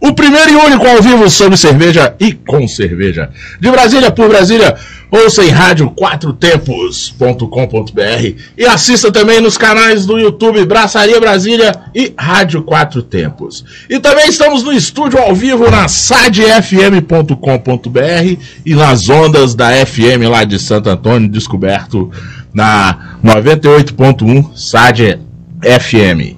o primeiro e único ao vivo sobre cerveja e com cerveja. De Brasília por Brasília, ouça em rádio quatrotempos.com.br e assista também nos canais do YouTube Braçaria Brasília e Rádio Quatro Tempos. E também estamos no estúdio ao vivo na sadfm.com.br e nas ondas da FM lá de Santo Antônio, descoberto na 98.1 SAD FM.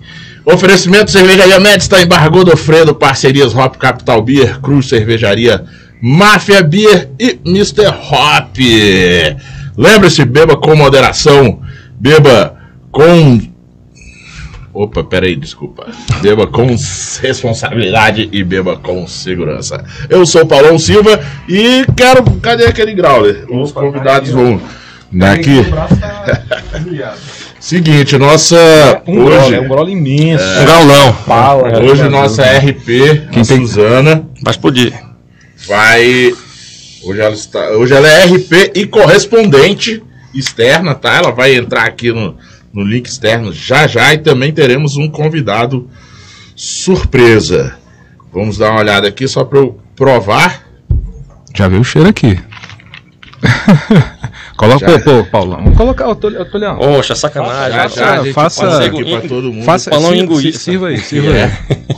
Oferecimento Cervejaria Médica, Embargou do Fredo, parcerias Hop Capital Beer, Cruz Cervejaria, Máfia Beer e Mr. Hop. Lembre-se, beba com moderação, beba com. Opa, peraí, desculpa. Beba com responsabilidade e beba com segurança. Eu sou o Paulão Silva e quero. Cadê aquele Grauler? Os convidados vão. Daqui. Seguinte, nossa. Um hoje, é um gole imenso. um gaulão. Fala, Hoje cara. nossa RP, Quem a tem- Suzana, Vai explodir. vai. Hoje ela, está, hoje ela é RP e correspondente externa, tá? Ela vai entrar aqui no, no link externo já já e também teremos um convidado surpresa. Vamos dar uma olhada aqui só para eu provar. Já veio o cheiro aqui. Coloca, Já. pô, pô, Paulão. Vamos colocar o Tolhão. Poxa, sacanagem. Já já a gente faça- passa aqui para todo mundo. Faça, Paulão sirva- linguiça. Sirva aí, sirva É. aí.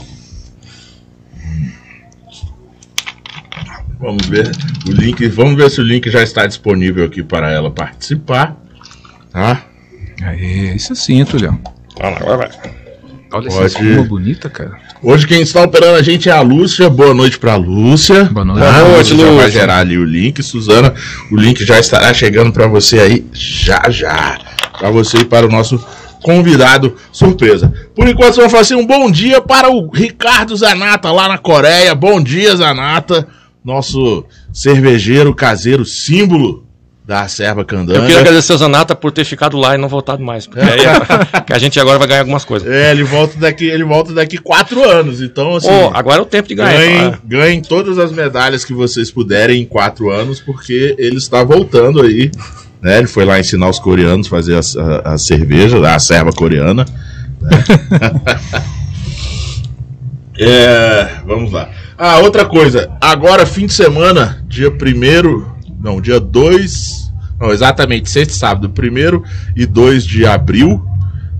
Vamos ver o link. Vamos ver se o link já está disponível aqui para ela participar. Tá? Aí, isso sim, Tolhão. Vamos lá, agora vai. Olha Pode. essa espuma bonita, cara. Hoje quem está operando a gente é a Lúcia. Boa noite para Lúcia. Boa noite. Boa A noite, Lúcia já vai gerar ali o link, Suzana. O link já estará chegando para você aí já já. Para você e para o nosso convidado surpresa. Por enquanto, vamos fazer um bom dia para o Ricardo Zanata lá na Coreia. Bom dia, Zanata. Nosso cervejeiro caseiro, símbolo da Serva Candanga. Eu queria agradecer ao Zanata por ter ficado lá e não voltado mais. Porque aí é- que a gente agora vai ganhar algumas coisas. É, ele volta daqui, ele volta daqui quatro anos. Então, assim. Ô, agora é o tempo de ganhar. Ganhem, ganhem todas as medalhas que vocês puderem em quatro anos, porque ele está voltando aí. Né? Ele foi lá ensinar os coreanos a fazer a, a- a cerveja, a serva coreana. né? É, vamos lá. Ah, outra coisa. Agora, fim de semana, dia primeiro, não, dia 2, não, exatamente, sexta e sábado, primeiro e 2 de abril,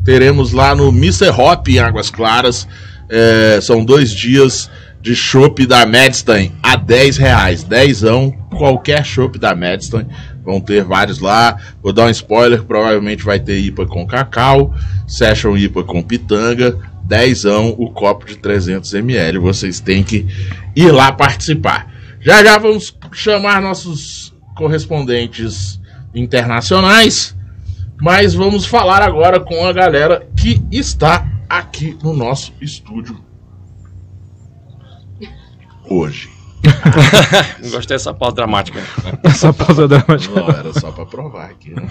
teremos lá no Mr. Hop em Águas Claras. É, são dois dias de chopp da Madstein a 10 reais. Dezão, qualquer chopp da Madstein. Vão ter vários lá. Vou dar um spoiler: provavelmente vai ter IPA com cacau, Session IPA com pitanga. Dezão, o copo de 300ml. Vocês têm que ir lá participar. Já já vamos chamar nossos correspondentes internacionais. Mas vamos falar agora com a galera que está aqui no nosso estúdio hoje. Não gostei dessa pausa dramática. Essa pausa dramática. Não, era só para provar aqui, né?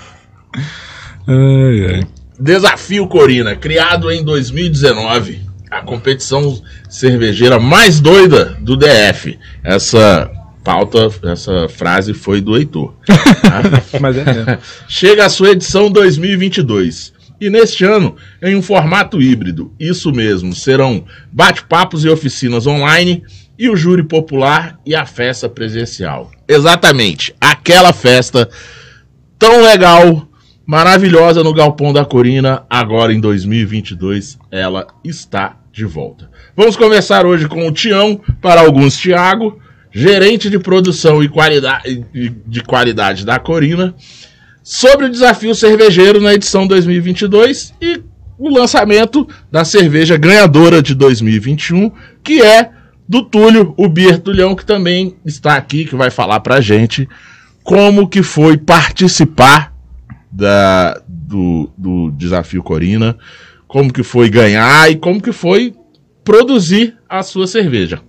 Ai, ai. Desafio Corina, criado em 2019, a competição cervejeira mais doida do DF. Essa pauta, essa frase foi do Heitor. Mas é mesmo. Chega a sua edição 2022. E neste ano, em um formato híbrido. Isso mesmo, serão bate-papos e oficinas online e o júri popular e a festa presencial. Exatamente, aquela festa tão legal, maravilhosa no Galpão da Corina, agora em 2022, ela está de volta. Vamos começar hoje com o Tião, para alguns Tiago, gerente de produção e qualidade, de qualidade da Corina, sobre o desafio cervejeiro na edição 2022 e o lançamento da cerveja ganhadora de 2021, que é do Túlio, o Beer Tulhão, que também está aqui, que vai falar pra gente como que foi participar da, do, do desafio Corina, como que foi ganhar e como que foi produzir a sua cerveja.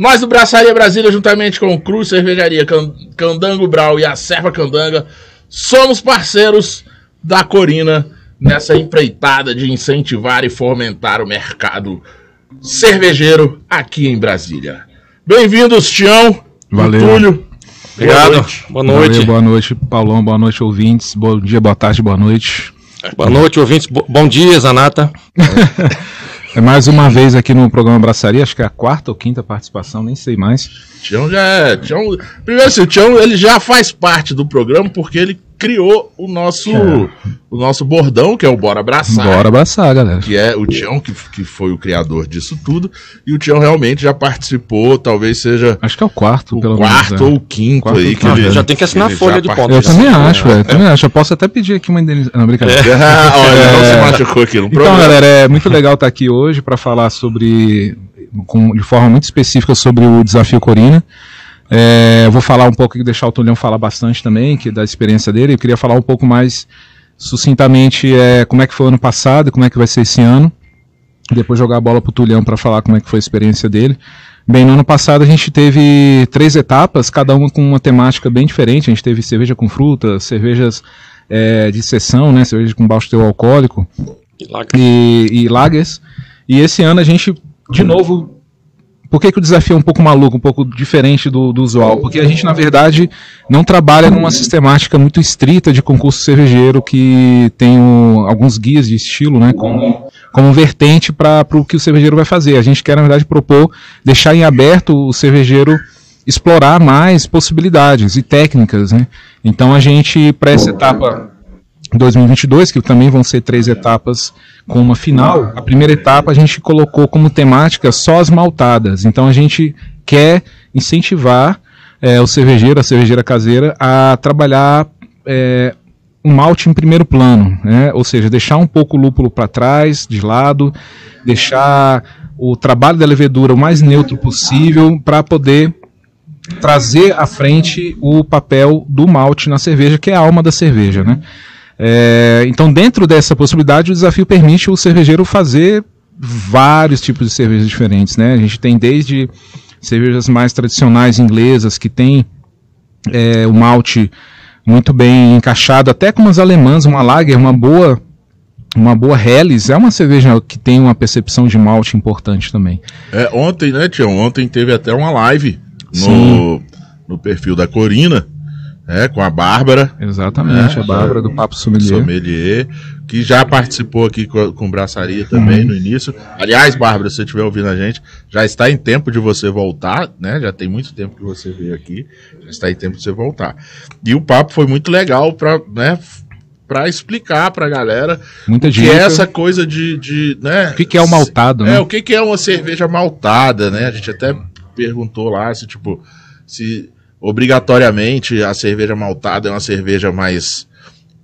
Nós do Braçaria Brasília, juntamente com o Cruz Cervejaria, Can- Candango Brau e a Serva Candanga, somos parceiros da Corina nessa empreitada de incentivar e fomentar o mercado cervejeiro aqui em Brasília. Bem-vindos, Tião. Valeu. Túlio. Obrigado. Boa noite. Boa noite. Valeu, boa noite, Paulão. Boa noite, ouvintes. Bom dia, boa tarde, boa noite. Boa noite, ouvintes. Bo- Bom dia, Zanata. É mais uma vez aqui no programa Abraçaria, acho que é a quarta ou quinta participação, nem sei mais. Tião já é. Tião, primeiro assim, o Tião ele já faz parte do programa porque ele criou o nosso, o nosso bordão, que é o Bora Abraçar. Bora abraçar, galera. Que é o Tião, que, que foi o criador disso tudo. E o Tião realmente já participou, talvez seja Acho que é o quarto, o pelo quarto menos. é. ou o quinto Quarto aí. ou Que quinto. ele, já tem que assinar a folha de conta. Eu também acho, velho. Também acho. Eu posso até pedir aqui uma indenização. Não, brincadeira. Ah, Olha, não se machucou aqui no Então, programa. galera, é muito legal estar aqui hoje para falar sobre, com- de forma muito específica sobre o desafio Corina. É, eu vou falar um pouco e deixar o Tulhão falar bastante também, que da experiência dele. Eu queria falar um pouco mais sucintamente é, como é que foi o ano passado e como é que vai ser esse ano. Depois jogar a bola pro Tulhão para falar como é que foi a experiência dele. Bem, no ano passado a gente teve três etapas, cada uma com uma temática bem diferente. A gente teve cerveja com fruta, cervejas é, de sessão, né, cerveja com baixo teor alcoólico e, e lagers. E esse ano a gente, de novo, por que, que o desafio é um pouco maluco, um pouco diferente do, do usual? Porque a gente, na verdade, não trabalha numa sistemática muito estrita de concurso cervejeiro que tem o- alguns guias de estilo, né, como, como vertente para o que o cervejeiro vai fazer. A gente quer, na verdade, propor deixar em aberto o cervejeiro explorar mais possibilidades e técnicas, né? Então a gente, para essa etapa 2022, que também vão ser três etapas com uma final. A primeira etapa a gente colocou como temática só as maltadas. Então a gente quer incentivar eh, o cervejeiro, a cervejeira caseira, a trabalhar eh, um malte em primeiro plano, né? ou seja, deixar um pouco o lúpulo para trás, de lado, deixar o trabalho da levedura o mais neutro possível para poder trazer à frente o papel do malte na cerveja, que é a alma da cerveja, né? É, então, dentro dessa possibilidade, o desafio permite o cervejeiro fazer vários tipos de cervejas diferentes, né? A gente tem desde cervejas mais tradicionais inglesas que tem é, o malte muito bem encaixado, até com umas alemãs, uma lager, uma boa uma boa Helles, é uma cerveja que tem uma percepção de malte importante também. É, ontem, né, Tião? Ontem teve até uma live no, Sim. no perfil da Corina, né, com a Bárbara. Exatamente, É, a Bárbara do Papo Sommelier. Sommelier, que já participou aqui com, com braçaria também no início. Aliás, Bárbara, se você estiver ouvindo a gente, já está em tempo de você voltar, né? Já tem muito tempo que você veio aqui, já está em tempo de você voltar. E o papo foi muito legal para né, para explicar para a galera Muita o que dica. é essa coisa de, de né? O que, que é o maltado, É, né? o que, que é uma cerveja maltada, né? A gente até perguntou lá se, tipo, se obrigatoriamente a cerveja maltada é uma cerveja mais,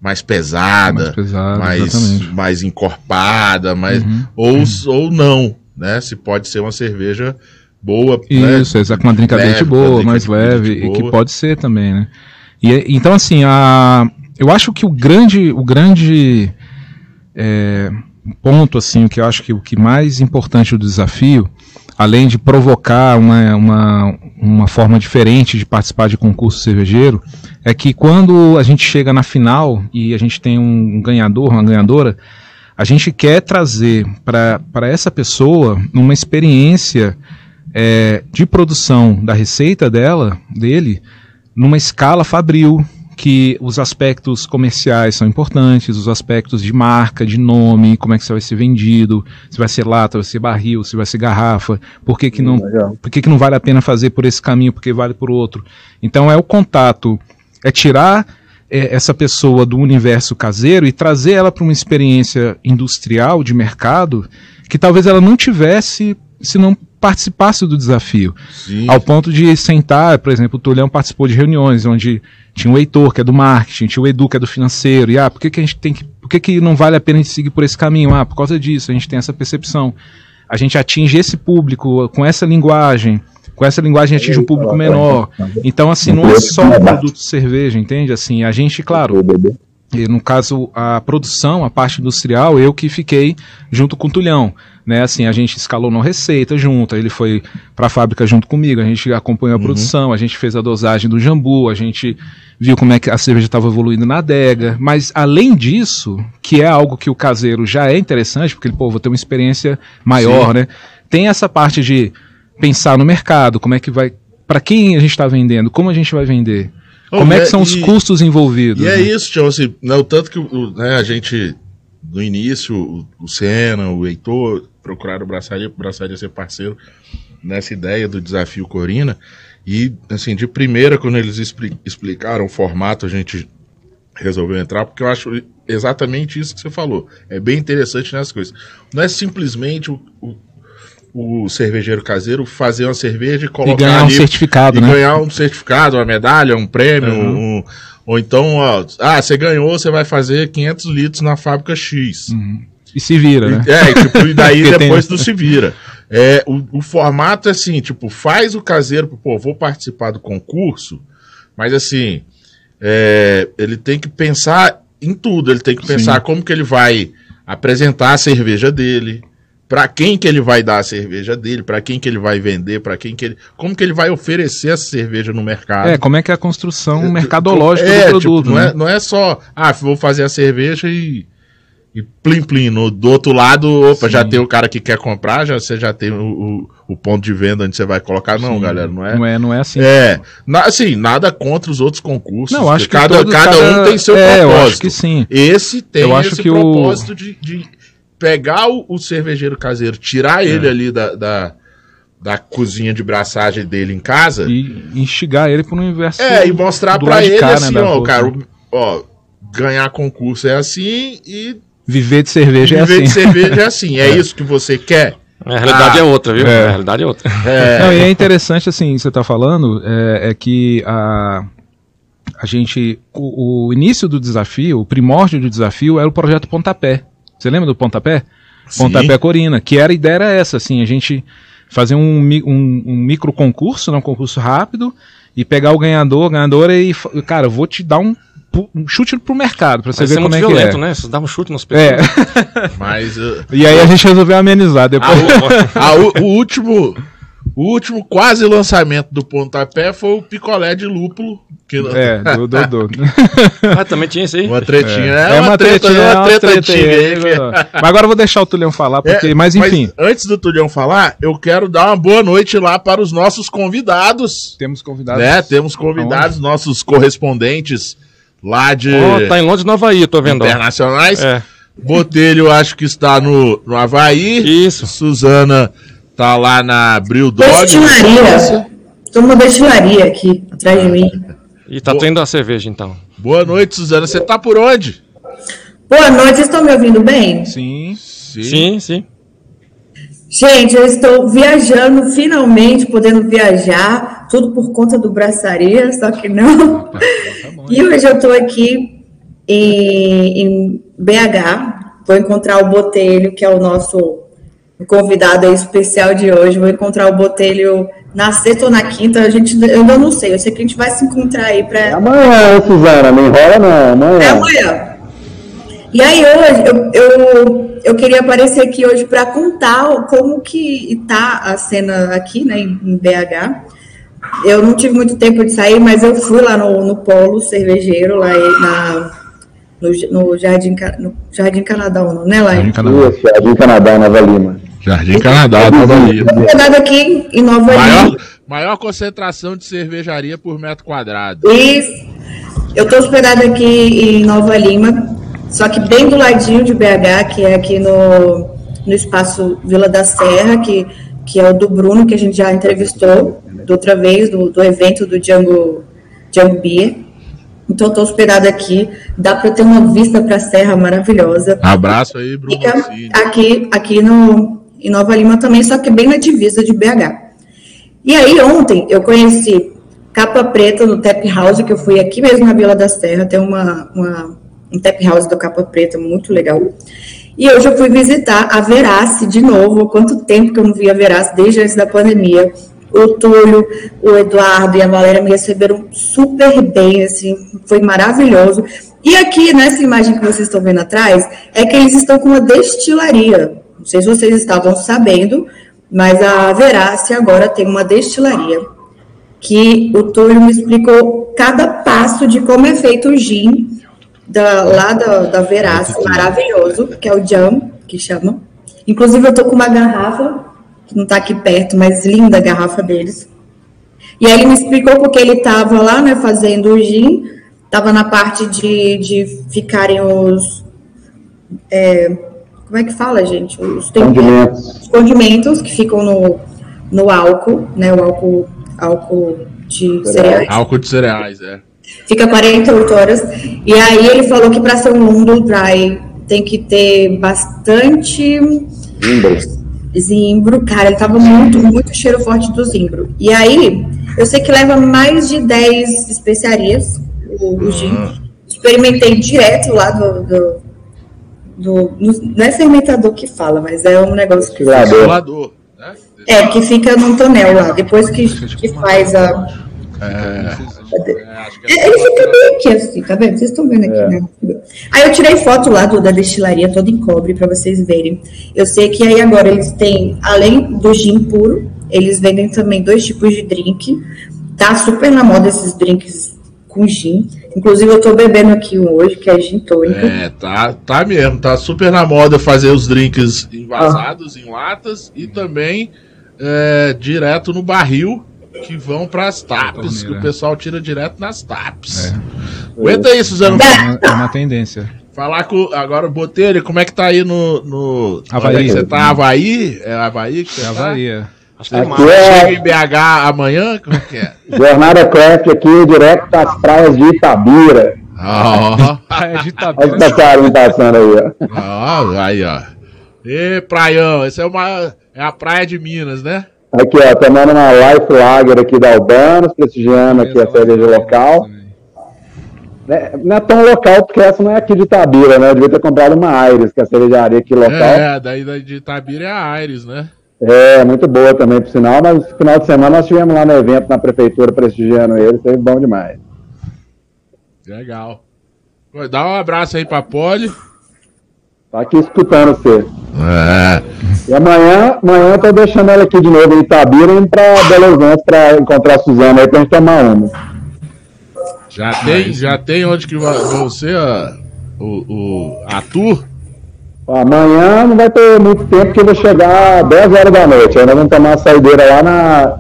mais pesada, Mais pesado, mais, mais encorpada, mais, Uhum. ou, ou não, né? Se pode ser uma cerveja boa, né? Isso, exato, com uma drinkability boa, mais leve, e que boa. pode ser também, né? E, então, assim, a, eu acho que o grande, o grande é, ponto, assim, o que eu acho que o que mais importante do desafio, além de provocar uma, uma, uma forma diferente de participar de concurso cervejeiro, é que quando a gente chega na final e a gente tem um ganhador, uma ganhadora, a gente quer trazer para essa pessoa uma experiência é, de produção da receita dela, dele, numa escala fabril, que os aspectos comerciais são importantes, os aspectos de marca, de nome, como é que isso vai ser vendido, se vai ser lata, vai ser barril, se vai ser garrafa, por que, que não por que, que não vale a pena fazer por esse caminho, porque vale por outro. Então é o contato, é tirar é, essa pessoa do universo caseiro e trazer ela para uma experiência industrial, de mercado, que talvez ela não tivesse se não participasse do desafio. Sim. Ao ponto de sentar, por exemplo, o Tulhão participou de reuniões onde tinha o Heitor, que é do marketing, tinha o Edu, que é do financeiro, e ah, por que, que a gente tem que. Por que, que não vale a pena a gente seguir por esse caminho? Ah, por causa disso, a gente tem essa percepção. A gente atinge esse público com essa linguagem, com essa linguagem atinge um público menor. Então, assim, não é só o produto de cerveja, entende? Assim, a gente, claro, no caso, a produção, a parte industrial, eu que fiquei junto com o Tulhão. Né? Assim, a gente escalou na receita junto, ele foi para a fábrica junto comigo, a gente acompanhou a produção, a gente fez a dosagem do jambu, a gente viu como é que a cerveja estava evoluindo na adega, mas além disso, que é algo que o caseiro já é interessante, porque ele, pô, vou ter uma experiência maior, né? Tem essa parte de pensar no mercado, como é que vai, para quem a gente está vendendo, como a gente vai vender, Oh, como é e que são é- os e- custos envolvidos. E é né? isso, Tião, assim, né, o tanto que né, a gente, no início, o, o Senna, o Heitor, procuraram o Braçaria, o Braçaria ser parceiro nessa ideia do desafio Corina, e, assim, de primeira, quando eles expli- explicaram o formato, a gente resolveu entrar, porque eu acho exatamente isso que você falou. É bem interessante nessas coisas. Não é simplesmente o, o, o cervejeiro caseiro fazer uma cerveja e E colocar ganhar um ali certificado, e né? ganhar um certificado, uma medalha, um prêmio, Uhum. um- ou então, ó, ah, você ganhou, você vai fazer 500 litros na fábrica X. E se vira, né? É, e, tipo, e daí Porque tem- depois tu se vira. É, o, o formato é assim, tipo, faz o caseiro, pô, vou participar do concurso, mas assim, é, ele tem que pensar em tudo, ele tem que pensar como que ele vai apresentar a cerveja dele, para quem que ele vai dar a cerveja dele, para quem que ele vai vender, para quem que ele, como que ele vai oferecer essa cerveja no mercado. É, como é que é a construção mercadológica É, do tipo, produto, não, né? é, não é só, ah, vou fazer a cerveja e, e plim plim. No, do outro lado, opa, já tem o cara que quer comprar, já, você já tem o, o, o ponto de venda onde você vai colocar. Não, galera, não é. Não é, não é assim. É, na- assim, nada contra os outros concursos. Não, acho que cada, todo- cada, cada- um tem seu é, eu propósito. acho que sim. Esse tem Eu acho esse que o- propósito de, de pegar o, o cervejeiro caseiro, tirar É. ele ali da, da, da cozinha de braçagem dele em casa. E instigar ele para um universo. É, e mostrar de ele cá, né, assim, da ó, cara, o- ó, ganhar concurso é assim e Viver de cerveja viver é de assim. cerveja é assim. É, isso que você quer? A realidade Ah, é outra, viu? é. A realidade é outra. É, Não, e é interessante, assim, você está falando, é, é que a, a gente. O, o início do desafio, o primórdio do desafio era o projeto Pontapé. Você lembra do Pontapé? Sim. Pontapé Corina, que era a ideia era essa, assim, a gente fazer um, um, um micro concurso, né, um concurso rápido, e pegar o ganhador, ganhadora e, cara, eu vou te dar um, um chute pro mercado, pra você Vai ver ser como muito é que violento, é. né? Você dá um chute nas É, pessoas. mas uh, e aí a gente resolveu amenizar depois. a- o, o último o último quase lançamento do pontapé foi o picolé de lúpulo. Que, É, do, do, do. Ah, também tinha isso aí. Uma tretinha. É, É uma, treta, tretinha, é uma uma treta treta antiga aí, que- Mas agora eu vou deixar o Tulhão falar, porque, É, mas enfim, antes do Tulhão falar, eu quero dar uma boa noite lá para os nossos convidados. temos convidados. Né? Temos convidados, nossos correspondentes lá de Ó, tá em Londres, Nova Havaí, tô vendo. ó. internacionais. É. Botelho, acho que está no, no Havaí. Isso. Suzana tá lá na Bril Dog. Destilaria. Tô numa destilaria aqui, atrás de mim. E tá tendo a cerveja, então. Boa noite, Suzana. Você tá por onde? Boa noite, vocês estão me ouvindo bem? Sim. Sim, sim. Gente, eu estou viajando, finalmente podendo viajar, tudo por conta do braçaria, só que não. E hoje eu estou aqui em, em BH, vou encontrar o Botelho, que é o nosso convidado aí especial de hoje. Vou encontrar o Botelho na sexta ou na quinta, a gente, eu ainda não sei, eu sei que a gente vai se encontrar aí para Amanhã, Suzana, não enrola não, amanhã. É amanhã. E aí hoje eu, eu, eu queria aparecer aqui hoje para contar como que está a cena aqui, né, em BH. Eu não tive muito tempo de sair, mas eu fui lá no, no polo cervejeiro, lá na, no, no Jardim, no Jardim Canadá, não, né, Laine? Isso, Jardim Canadá, Nova Lima. Jardim Canadá, Nova Lima. Hospedado aqui em Nova Maior, Lima. maior concentração de cervejaria por metro quadrado. E eu estou hospedada aqui em Nova Lima, só que bem do ladinho de BH, que é aqui no, no espaço Vila da Serra, que, que é o do Bruno, que a gente já entrevistou da outra vez, do, do evento do Django, Django Beer. Então, estou hospedada aqui, dá para ter uma vista para a serra maravilhosa. Abraço aí, Bruno Fica aqui, aqui no, em Nova Lima também, só que bem na divisa de BH. E aí, ontem, eu conheci Capa Preta no Tap House, que eu fui aqui mesmo na Vila da Serra, tem uma, uma, um Tap House do Capa Preta muito legal. E hoje eu fui visitar a Verace de novo, quanto tempo que eu não via a Verace, desde antes da pandemia. O Túlio, o Eduardo e a Valéria me receberam super bem, assim, foi maravilhoso. E aqui, nessa imagem que vocês estão vendo atrás, é que eles estão com uma destilaria. Não sei se vocês estavam sabendo, mas a Verácia agora tem uma destilaria que o Túlio me explicou cada passo de como é feito o gin da, lá da, da Verácia, maravilhoso, que é o Jam, que chama. Inclusive, eu tô com uma garrafa, que não tá aqui perto, mas linda a garrafa deles. E aí ele me explicou porque ele tava lá, né, fazendo o gin, tava na parte de, de ficarem os... é, como é que fala, gente? Os Condimentos. os condimentos que ficam no, no álcool, né? O álcool, álcool de cereais. Álcool de cereais, é. Fica 48 horas. E aí ele falou que para ser um London Dry tem que ter bastante Imbro. zimbro. Cara, ele tava muito, muito cheiro forte do zimbro. E aí, eu sei que leva mais de 10 especiarias, o, o gin. Experimentei direto lá do. do, do- no- não é fermentador que fala, mas é um negócio que. Isolador, né? é, que fica num tonel lá, depois que, que faz a. É, acho que É, Ele fica bem aqui assim, tá vendo? Vocês estão vendo aqui, É. né? Aí eu tirei foto lá do, da destilaria toda em cobre pra vocês verem. Eu sei que aí agora eles têm, além do gin puro, eles vendem também dois tipos de drink. Tá super na moda esses drinks com gin. Inclusive eu tô bebendo aqui um hoje, que é gin tônica. É, tá, tá mesmo. Tá super na moda fazer os drinks envasados em latas e também é, direto no barril que vão pras taps, que o pessoal tira direto nas taps. Aguenta aí, Suzano. É uma, é uma tendência. Falar com. Agora, Botelho, como é que tá aí no. no Havaí. Onde é que Você tá Havaí? É Havaí que você É tá? Havaí. Acho que Aqui mais. Chega é em BH amanhã? Como é que é? Jornada Craft aqui, direto das praias de Itabira. Ó, Praia de Olha Itabira. os passarinhos passando aí, ó. ó, aí, ó. Ê, praião, essa é uma. É a praia de Minas, né? Aqui, ó, tomando uma Life Lager aqui da Albanos, prestigiando aqui a cerveja local. Né, Não é tão local, porque essa não é aqui de Itabira, né? Eu devia ter comprado uma Aires, que é a cervejaria aqui local. É, daí da- de Itabira é a Aires, né? É, muito boa também, por sinal, mas no final de semana nós estivemos lá no evento na prefeitura prestigiando eles, foi bom demais. Legal. Dá um abraço aí pra Poli. Tá aqui escutando você. É. E amanhã, amanhã eu tô deixando ela aqui de novo em Itabira e indo pra Belo Horizonte pra encontrar a Suzana aí pra gente tomar uma. Já tem, já tem onde que vai, vão ser a, o, o, a tour? Amanhã não vai ter muito tempo, porque eu vou chegar às 10 horas da noite. Aí nós vamos tomar uma saideira lá na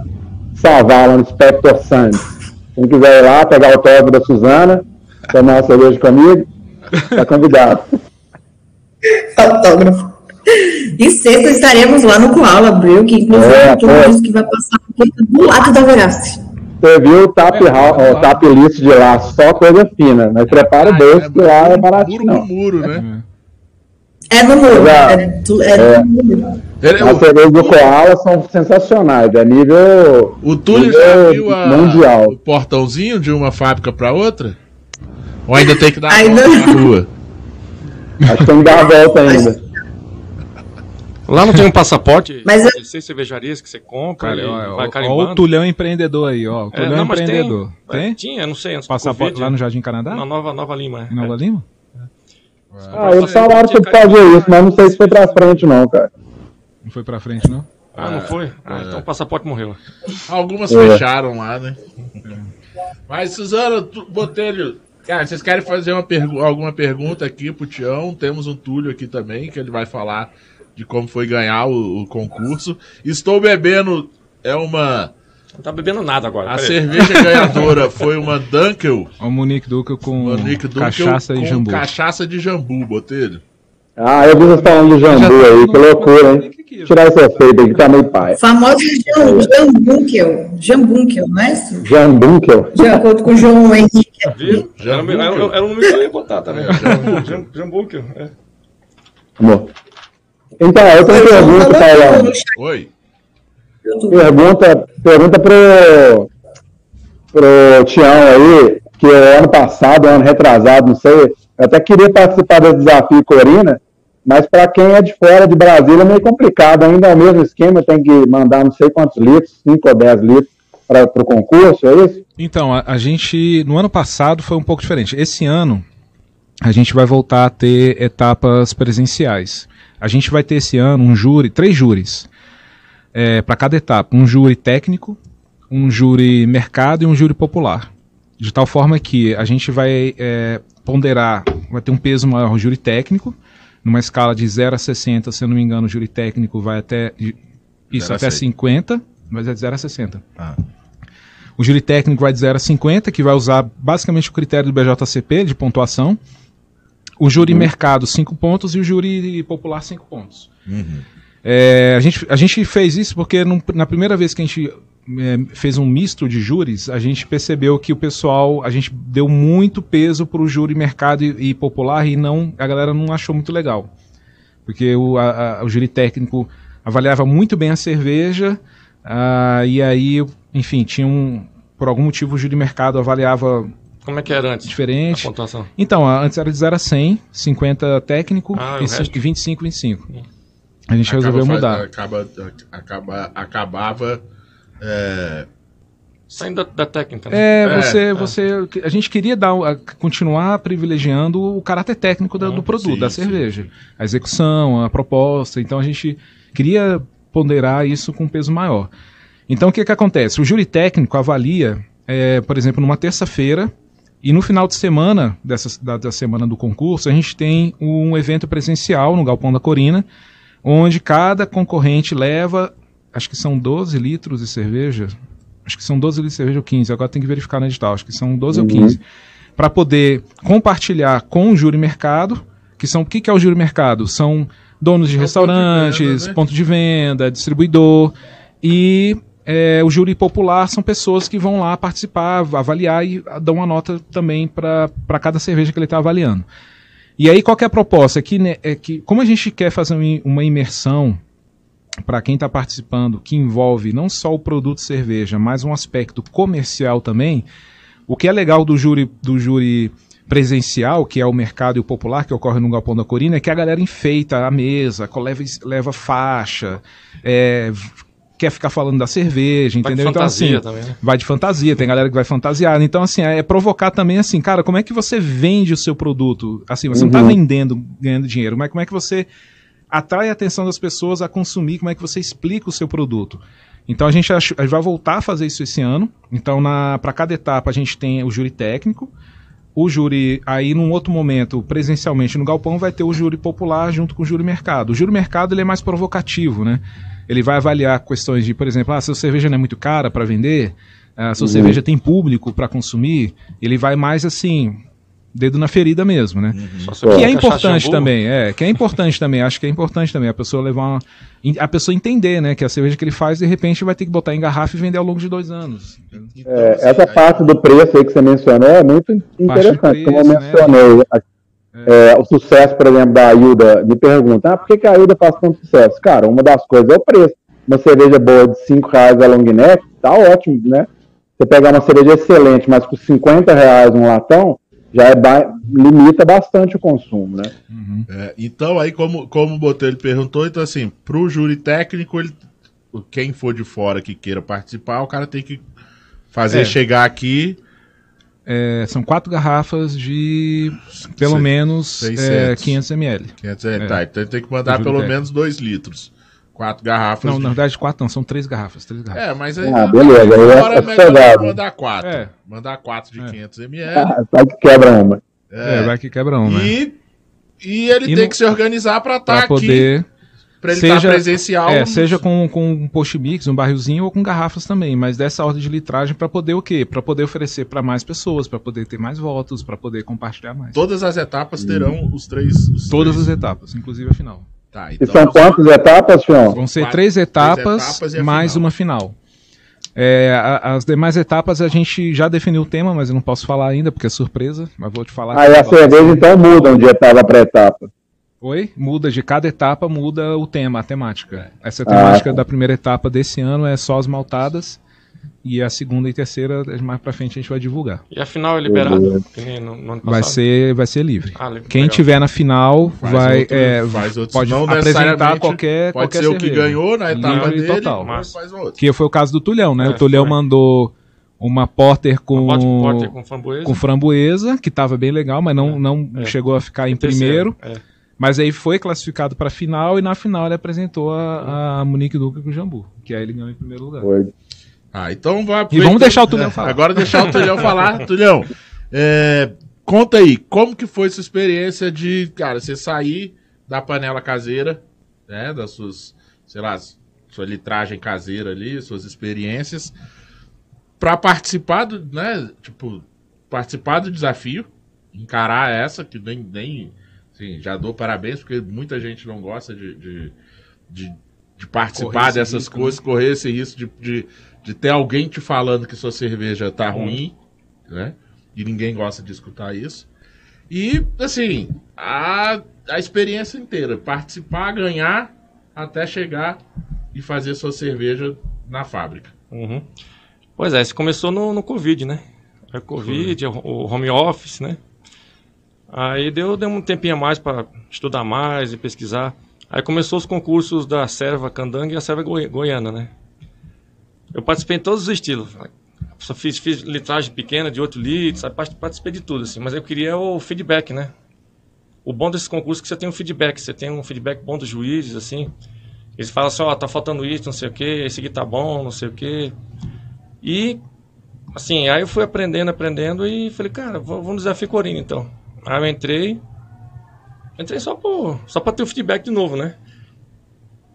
Savala, no Spector Sands. Quem quiser ir lá, pegar o autógrafo da Suzana, tomar uma cerveja comigo, tá convidado. Autógrafo. E sexta estaremos lá no Koala Brew, que inclusive É, o pô. disse que vai passar do lado da Verácia. Você viu o tap, É, é, o tap list de lá, só coisa fina. Mas prepara o Ah, bolso, que lá é baratinho com não. muro, né? É no muro. Já. É, tu- é É. no muro. Ele- As o, cervejas do Koala são sensacionais, é nível o Túlio já viu a- mundial. o portãozinho de uma fábrica pra outra? Ou ainda tem que dar a volta na rua? Acho que tem que dar a volta ainda. Lá não tem um passaporte Mas eu- de seis cervejarias que você compra Cara, e ó, vai carimbando? ó o Tulhão empreendedor aí, ó. O É, Tulhão não, mas empreendedor. Tem? Tem? É, Tinha, não sei, Passaporte Covid, lá no Jardim Canadá? Na Nova, Nova Lima. Em Nova Lima? Ah, eles falaram sobre fazer isso, mas não sei se foi pra frente não, cara. Não foi pra frente, não? Ah, não foi? Ah, então o passaporte morreu. Algumas É. fecharam lá, né? Mas, Suzana, tu- Botelho, cara, vocês querem fazer uma pergu- alguma pergunta aqui pro Tião? Temos um Túlio aqui também, que ele vai falar de como foi ganhar o, o concurso. Estou bebendo, é uma... Não tá bebendo nada agora. A peraí. cerveja ganhadora foi uma Dunkel, Ó, o Monique Duca com uma Nick Dunkel cachaça com e jambu. cachaça de jambu, Botelho. Ah, eu vi vocês falando do jambu aí, que loucura, hein? Tirar esse efeito aí que tá meio pai. Famoso Jam- Jambunkel. Jambunkel, não é isso? Jambunkel. De acordo com o João Henrique. Viu? Era, era, era o número que eu ia botar também. Jam- Jambuque. É. Amor. Então, eu tenho pergunta, Paulão. Oi. Pergunta, pergunta pro, pro Tião aí, que é ano passado, ano retrasado, não sei, eu até queria participar do desafio Corina, mas para quem é de fora de Brasília é meio complicado, ainda é o mesmo esquema, tem que mandar não sei quantos litros, 5 ou 10 litros para o concurso, é isso? Então, a, a gente, no ano passado foi um pouco diferente. Esse ano, a gente vai voltar a ter etapas presenciais. A gente vai ter esse ano um júri, três júris é, para cada etapa. Um júri técnico, um júri mercado e um júri popular. De tal forma que a gente vai é, ponderar, vai ter um peso maior o júri técnico, numa escala de 0 a 60, se eu não me engano, o júri técnico vai até isso, até 50, mas é de 0 a 60. Ah. O júri técnico vai de 0 a 50, que vai usar basicamente o critério do BJCP de pontuação. O júri mercado, 5 pontos, e o júri popular, 5 pontos. É, a, gente, a gente fez isso porque num- na primeira vez que a gente é, fez um misto de júris, a gente percebeu que o pessoal, a gente deu muito peso para o júri mercado e, e popular e não, a galera não achou muito legal. Porque o, a- a- o júri técnico avaliava muito bem a cerveja, ah, e aí, enfim, tinha um. Por algum motivo o júri mercado avaliava Como é que era antes? A diferente. pontuação. Então, a- antes era de 0 a 100, 50 técnico Ah, e o cin- resto? e 25, 25. A gente Acaba resolveu mudar. Acaba, acaba, acabava. é, Saindo da, da técnica, né? É, É, você, é. você, a gente queria dar, a- continuar privilegiando o caráter técnico do, do produto, sim, da sim. cerveja, a execução, a proposta. Então a gente queria ponderar isso com peso maior. Então o que que acontece? O júri técnico avalia, é, por exemplo, numa terça-feira e no final de semana dessa da, da semana do concurso a gente tem um evento presencial no galpão da Corina, onde cada concorrente leva, acho que são 12 litros de cerveja, acho que são 12 litros de cerveja ou 15, agora tem que verificar no edital, acho que são 12 ou 15, para poder compartilhar com o júri mercado, que são, o que, que é o júri mercado? São donos de É o ponto de restaurantes, venda, né? ponto de venda, distribuidor, e é, o júri popular são pessoas que vão lá participar, avaliar e dão uma nota também para cada cerveja que ele está avaliando. E aí, qual é a proposta? É que, né, é que como a gente quer fazer um- uma imersão para quem está participando, que envolve não só o produto cerveja, mas um aspecto comercial também, o que é legal do júri, do júri presencial, que é o mercado e o popular, que ocorre no Galpão da Corina, é que a galera enfeita a mesa, leva, leva faixa, é, quer ficar falando da cerveja, Vai de entendeu? Então, fantasia assim, também, né? vai de fantasia, tem galera que vai fantasiar. Então, assim, é provocar também, assim, cara, como é que você vende o seu produto? Assim, você não está vendendo, ganhando dinheiro, mas como é que você atrai a atenção das pessoas a consumir, como é que você explica o seu produto? Então, a gente a gente vai voltar a fazer isso esse ano. Então, para cada etapa, a gente tem o júri técnico, o júri, aí num outro momento, presencialmente no Galpão, vai ter o júri popular junto com o júri mercado. O júri mercado ele é mais provocativo, né? Ele vai avaliar questões de, por exemplo, ah, se a cerveja não é muito cara para vender, ah, se a cerveja tem público para consumir, ele vai mais assim, dedo na ferida mesmo, né? Se Que é importante também, é, que é importante também, acho que é importante também a pessoa levar uma, a pessoa entender, né, que a cerveja que ele faz, de repente vai ter que botar em garrafa e vender ao longo de dois anos. então, É, assim, essa aí- parte do preço aí que você mencionou é muito interessante. preço, como eu né? mencionei, a- é, o sucesso, por exemplo, da Ailda, me pergunta, ah, por que, que a Ailda faz tanto sucesso? Cara, uma das coisas é o preço. Uma cerveja boa de 5 reais a long neck, tá ótimo, né? Você pegar uma cerveja excelente, mas por 50 reais um latão, já é ba- limita bastante o consumo, né? É, então, aí, como, como o Botelho perguntou, então, assim, pro júri técnico, ele, quem for de fora que queira participar, o cara tem que fazer É. chegar aqui. É, são quatro garrafas de pelo Sei- menos 600. é, 500 ml. 500, é, tá, então ele tem que mandar pelo técnico. menos 2 litros. Quatro garrafas. Não, de- na verdade quatro não, são três garrafas, três garrafas. É, mas aí. Ah, beleza, é agora é melhor sossegado. mandar quatro. É. Mandar quatro de É. 500 ml. Ah, Só que quebra uma. É, vai que quebra um, né? E, e ele E tem no- que se organizar pra estar Pra aqui. Pra ele estar presencial. É, seja com, com um post mix, um barrilzinho ou com garrafas também, mas dessa ordem de litragem para poder o quê? Para poder oferecer para mais pessoas, para poder ter mais votos, para poder compartilhar mais. Todas as etapas terão os três. Os Todas três. as etapas, inclusive a final. Tá, E então, são quantas etapas, Fion? Vão ser Quatro- três três etapas, etapas e a mais final. uma final. É, a- as demais etapas a gente já definiu o tema, mas eu não posso falar ainda porque é surpresa. Mas vou te falar. Aí a cerveja então mudam de etapa para etapa. Oi? Muda de cada etapa, muda o tema, a temática. Essa Ah. temática da primeira etapa desse ano é só as maltadas. E a segunda e terceira, mais pra frente, a gente vai divulgar. E a final é ano Vai ser, vai ser livre. Ah, legal. Quem tiver na final Faz vai outro- é, faz outros- pode não apresentar qualquer Pode qualquer ser o que ganhou na etapa Livre dele, total. mas faz outro. Que foi o caso do Tulhão, né? É, o Tulhão foi. mandou uma porter com porter com framboesa. com framboesa, que tava bem legal, mas não, não É. chegou a ficar em Terceiro, primeiro. Mas aí foi classificado para a final e na final ele apresentou a, a Monique Duca com o Jambu, que aí ele ganhou em primeiro lugar. Foi. Ah, então vai. E vamos deixar o Tulhão falar. Agora deixar o Tulhão falar. Tulhão, é, conta aí, como que foi essa experiência de, cara, você sair da panela caseira, né, das suas, sei lá, sua litragem caseira ali, suas experiências, para participar do, né, tipo, participar do desafio, encarar essa, que nem, nem assim, já dou parabéns, porque muita gente não gosta de, de, de, de participar dessas risco, coisas, correr esse risco de, de, de ter alguém te falando que sua cerveja tá ruim, né? E ninguém gosta de escutar isso. E, assim, a, a experiência inteira, participar, ganhar, até chegar e fazer sua cerveja na fábrica. Uhum. Pois é, isso começou no, no Covid, né? A Covid, o, o home office, né? Aí deu, deu um tempinho a mais para estudar mais e pesquisar. Aí começou os concursos da Serva Candanga e a Serva Goi- Goiana, né? Eu participei em todos os estilos. Só fiz, fiz litragem pequena de 8 litros, participei de tudo, assim. Mas eu queria o feedback, né? O bom desse concurso é que você tem um feedback. Você tem um feedback bom dos juízes, assim. Eles falam assim, ó, tá faltando isso, não sei o quê, esse aqui tá bom, não sei o quê. E, assim, aí eu fui aprendendo, aprendendo e falei, cara, vamos desafio Corina, então. Aí eu entrei, entrei só, por, só pra ter o feedback de novo, né?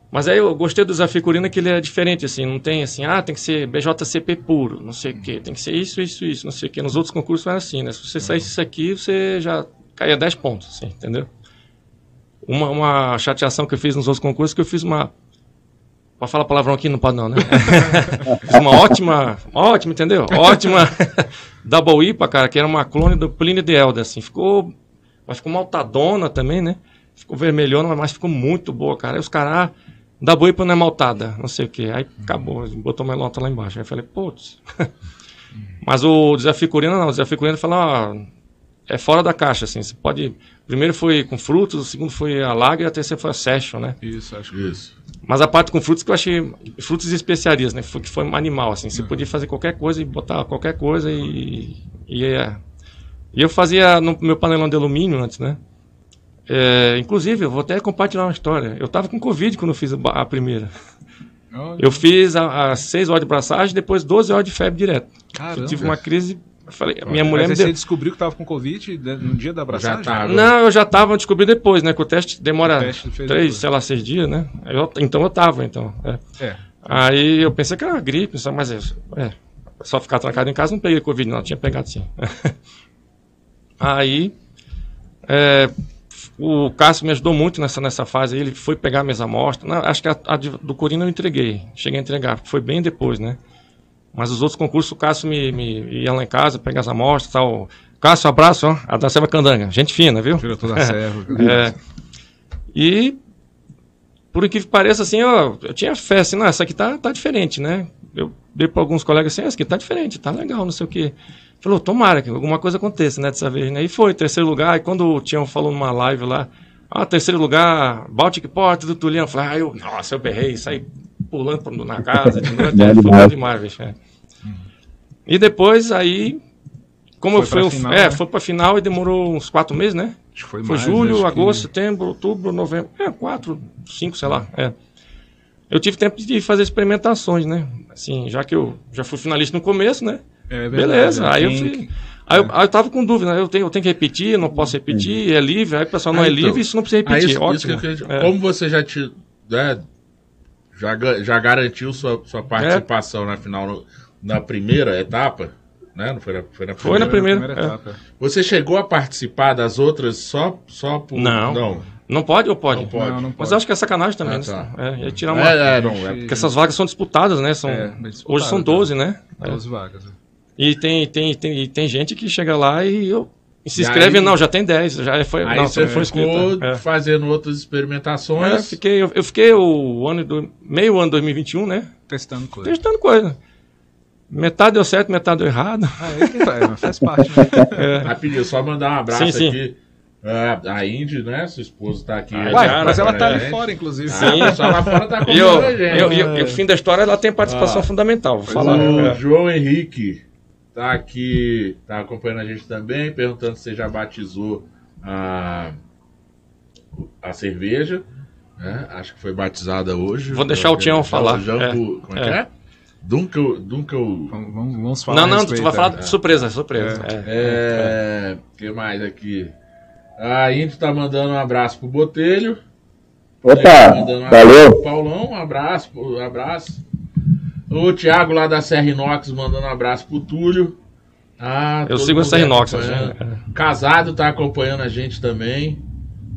Mas aí eu gostei do desafio que ele é diferente, assim, não tem assim, ah, tem que ser BJCP puro, não sei o quê, tem que ser isso, isso, isso, não sei o quê. Nos outros concursos era assim, né? Se você saísse isso aqui, você já caía 10 pontos, assim, entendeu? Uma, uma chateação que eu fiz nos outros concursos, que eu fiz uma... Pode falar palavrão aqui? Não pode não, né? fiz uma ótima, ótima, entendeu? Ótima Double IPA, cara, que era uma clone do Plínio de Elder, assim. Ficou, mas ficou maltadona também, né? Ficou vermelhona, mas ficou muito boa, cara. Aí os caras, ah, Double IPA não é maltada, não sei o quê. Aí acabou, botou uma nota lá embaixo. Aí eu falei, putz. mas o desafio coreano não, o desafio coreano falou, ó, é fora da caixa, assim. Você pode. Primeiro foi com frutos, o segundo foi a lager e a terceira foi a session, né? Isso, acho que Isso. Mas a parte com frutos que eu achei. Frutos e especiarias, né? Foi, que foi animal, assim. Você podia fazer qualquer coisa e botar qualquer coisa e. E, é, e eu fazia no meu panelão de alumínio antes, né? É, inclusive, eu vou até compartilhar uma história. Eu tava com Covid quando eu fiz a a primeira. Eu fiz as 6 horas de braçagem depois 12 horas de febre direto. Caramba. Eu tive uma crise. Eu Falei, minha mulher Mas me deu. você descobriu que tava com Covid né, no dia da abraçagem? Já tava. Não, eu já tava, eu descobri depois, né? Que o teste demora O teste três, depois. sei lá, seis dias, né? Eu- então eu tava, então. é. É. Aí eu pensei que era gripe, só- mas é, é, só ficar trancado em casa não peguei Covid, não, tinha pegado sim. Aí é, o Cássio me ajudou muito nessa, nessa fase aí, ele foi pegar minhas amostras. Não, acho que a, a do Corina eu entreguei, cheguei a entregar, foi bem depois, né? Mas os outros concursos, o Cássio me, me ia lá em casa, pegar as amostras e tal. Cássio, abraço, ó, a da Seva Candanga, gente fina, viu? Diretor da serva. É, e por incrível que pareça, assim, ó, eu tinha fé, assim, não, essa aqui tá, tá diferente, né? Eu dei para alguns colegas assim, essa aqui tá diferente, tá legal, não sei o quê. Falou, tomara que alguma coisa aconteça, né, dessa vez, né? E foi, terceiro lugar, e quando o Tião falou numa live lá, ah, terceiro lugar, Baltic Port do Tuliano, eu falei, ah, eu, nossa, eu berrei, saí pulando na casa, de noite, é, foi demais. bom demais, bicho, é. E depois, aí, como Foi eu fui, pra final, é, né? foi pra final e demorou uns quatro meses, né? Acho que foi, Foi mais, julho, agosto, que- setembro, outubro, novembro. É, quatro, cinco, sei lá. É. Eu tive tempo de fazer experimentações, né? Assim, já que eu já fui finalista no começo, né? É verdade, Beleza. né? Aí eu, fui, aí, eu, aí eu tava com dúvida, né? Eu tenho, eu tenho que repetir, não posso repetir, é livre. Aí o pessoal não Ah, é então. livre, isso não precisa Aí repetir. isso, isso Ótimo. que eu queria- É. Como você já te. né, já, já garantiu sua, sua participação na final no- na primeira etapa? Né? Não foi na, foi na Foi na primeira? primeira. é. etapa. Você chegou a participar das outras só, só por. Não. Não. Não pode ou pode? Não pode. Não, não Mas pode. eu acho que é sacanagem também, Ah, né? tá. É, ia tirar uma. É, é, não. É, Porque essas vagas são disputadas, né? São, É, hoje são tá. 12, né? É. 12 vagas. né? E tem, tem, tem, tem gente que chega lá e, eu, e se E inscreve, aí- não, já tem 10, já foi, aí não, você foi ficou. É. fazendo outras É, experimentações. fiquei, eu, eu fiquei o ano do meio ano 2021, né? Testando coisa. Testando coisa. Metade deu certo, metade deu errado. Ah, é faz parte. Né? Rapidinho, só mandar um abraço Sim, sim. aqui. É, a Indy, né? Sua esposa tá aqui. Ah, Uai, cara, mas ela tá ali fora, inclusive. Ah, só lá fora tá E eu, acompanhando a gente. eu, eu, eu, fim da história, ela tem participação Ah. fundamental. Vou falar. O É. João Henrique tá aqui, tá acompanhando a gente também, perguntando se você já batizou a, a cerveja. Né? Acho que foi batizada hoje. Vou deixar o Tião falar. Jambu, como é, que é? Dunkel, Dunkel... Vamos, vamos falar Não, não, respeito, tu vai falar é. surpresa, surpresa. É. É. O que mais aqui? A Índio tá mandando um abraço pro Botelho. Opa, Tá mandando um abraço valeu. pro Paulão, um abraço, um abraço. O Thiago lá da Serra Inox mandando um abraço pro Túlio. Ah, Eu sigo a Serra Inox, assim, Casado tá acompanhando a gente também.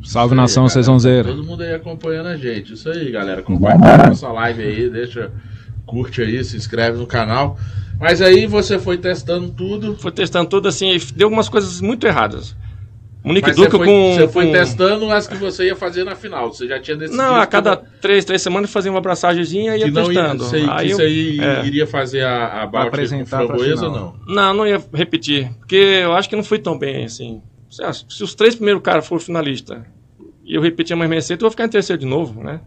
Salve aí, nação, galera. Sezonzeira. Todo mundo aí acompanhando a gente. Isso aí, galera. Compartilha a nossa live aí, deixa, curte aí, se inscreve no canal. Mas aí você foi testando tudo. Foi testando tudo assim, e deu algumas coisas muito erradas. Duca foi, com. você foi com- testando as que você ia fazer na final. Você já tinha decidido. Não, a cada três, três semanas fazia uma abraçagemzinha e ia não ia, testando. você, que aí eu, você aí é. iria fazer a, a com apresentar framboesa ou não? Não, não ia repetir. Porque eu acho que não fui tão bem assim. Se, se os três primeiros caras foram finalistas e eu repetir a mesma receita, eu vou ficar em terceiro de novo, né?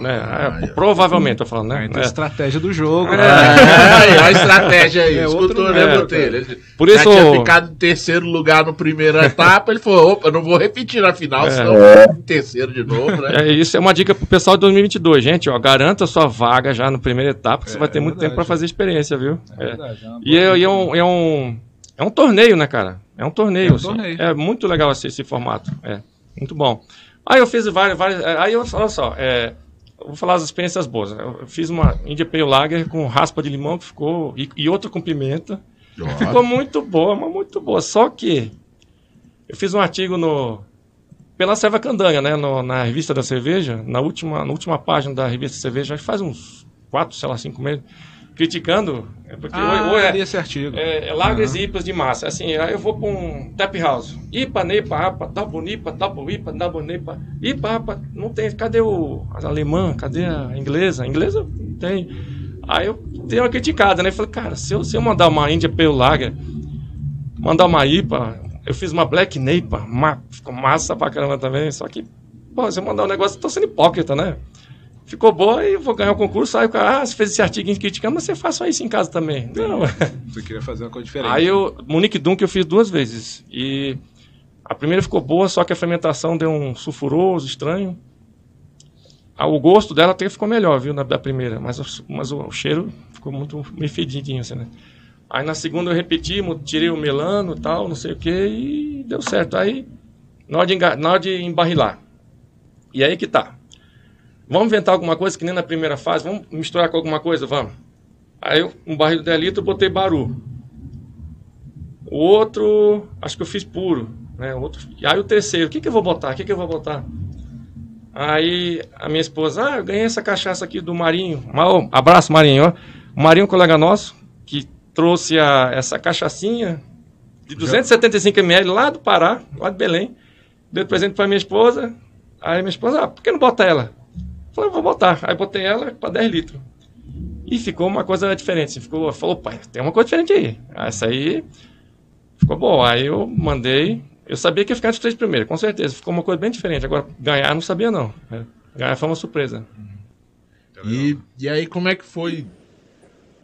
Né? Ah, É, é. provavelmente, tô falando, né? Tem É. estratégia do jogo. É. né? É, a estratégia aí. É Escutou, né, Botelho? Ele Por isso- tinha ficado em terceiro lugar no primeira etapa. Ele falou: opa, não vou repetir na final, É. senão eu vou em terceiro de novo, né? É, isso é uma dica pro pessoal de 2022, gente. Ó, garanta a sua vaga já na primeira etapa, que você É, vai ter é muito verdade. tempo para fazer experiência, viu? É É. verdade, é E, é, é um, é, um, é um torneio, né, cara? É um torneio. É um assim. torneio. É muito legal esse, esse formato. É, muito bom. Aí eu fiz várias. várias é, aí eu, olha só, é, vou falar as experiências boas. Eu fiz uma India Pale Lager com raspa de limão que ficou. E, e outra com pimenta. Ficou muito boa, mas muito boa. Só que eu fiz um artigo no pela Serva Candanha, né, no- na revista da cerveja, na última, na última página da revista Cerveja, acho que faz uns quatro, sei lá, cinco meses, criticando, é porque Ah, ou- é- esse artigo. é, é lagres e IPAs de massa. Assim, aí eu vou para um tap house. IPA, NEPA, APA, double NIPA, double IPA, APA, não tem. Cadê o a alemã? Cadê a inglesa? A inglesa não tem. Aí eu dei uma criticada, né? Falei, cara, se eu, se eu mandar uma Índia pelo Lager, mandar uma IPA, eu fiz uma Black NEPA, ma, ficou massa pra caramba também. Só que, pô, se eu mandar um negócio, eu tô sendo hipócrita, né? Ficou boa e vou ganhar o concurso. Aí o cara, ah, você fez esse artigo criticando, mas você faça isso em casa também. Não, Você queria fazer uma coisa diferente. Aí eu, Monique Dunk eu fiz duas vezes. E a primeira ficou boa, só que a fermentação deu um sulfuroso, estranho. Ah, o gosto dela até ficou melhor, viu, na, da primeira. Mas, o- mas o, cheiro ficou muito meio fedidinho, assim, né? Aí na segunda eu repeti, tirei o melano e tal, não sei o que, e deu certo. Aí, na hora de, na hora de embarrilar. E aí que tá. Vamos inventar alguma coisa que nem na primeira fase? Vamos misturar com alguma coisa? Vamos. Aí eu, um barril de 10 litros, eu botei baru. O outro, acho que eu fiz puro. Né? O outro, e aí o terceiro, o que, que eu vou botar? O que, que eu vou botar? Aí a minha esposa, ah, eu ganhei essa cachaça aqui do Marinho. Ma- ô, abraço, Marinho. O Marinho é um colega nosso que trouxe a, essa cachaçinha de 275 ml lá do Pará, lá de Belém. Deu de presente para minha esposa. Aí minha esposa, ah, por que não bota ela? Eu Falei, vou botar. Aí botei ela para 10 litros. E ficou uma coisa diferente. Ficou, falou, pai, tem uma coisa diferente aí. Ah, Essa aí ficou boa. Aí eu mandei. Eu sabia que ia ficar entre os três primeiros, com certeza. Ficou uma coisa bem diferente. Agora, ganhar não sabia, não. É, Ganhar foi uma surpresa. E, e aí, como é que foi?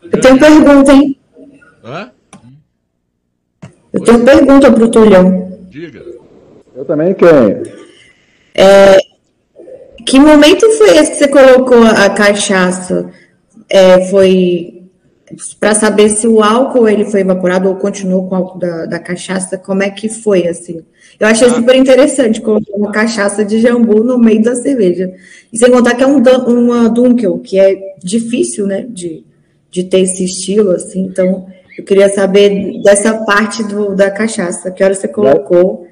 Eu tenho pergunta, hein? Hã? Eu tenho pergunta pro Tulhão. Diga. Eu também quem? Que momento foi esse que você colocou a cachaça? É, foi para saber se o álcool ele foi evaporado ou continuou com o álcool da, da cachaça? Como é que foi assim? Eu achei super interessante colocar uma cachaça de jambu no meio da cerveja. E sem contar que é um, uma Dunkel, que é difícil, né, de, de ter esse estilo assim. Então, eu queria saber dessa parte do, da cachaça. Que hora você colocou?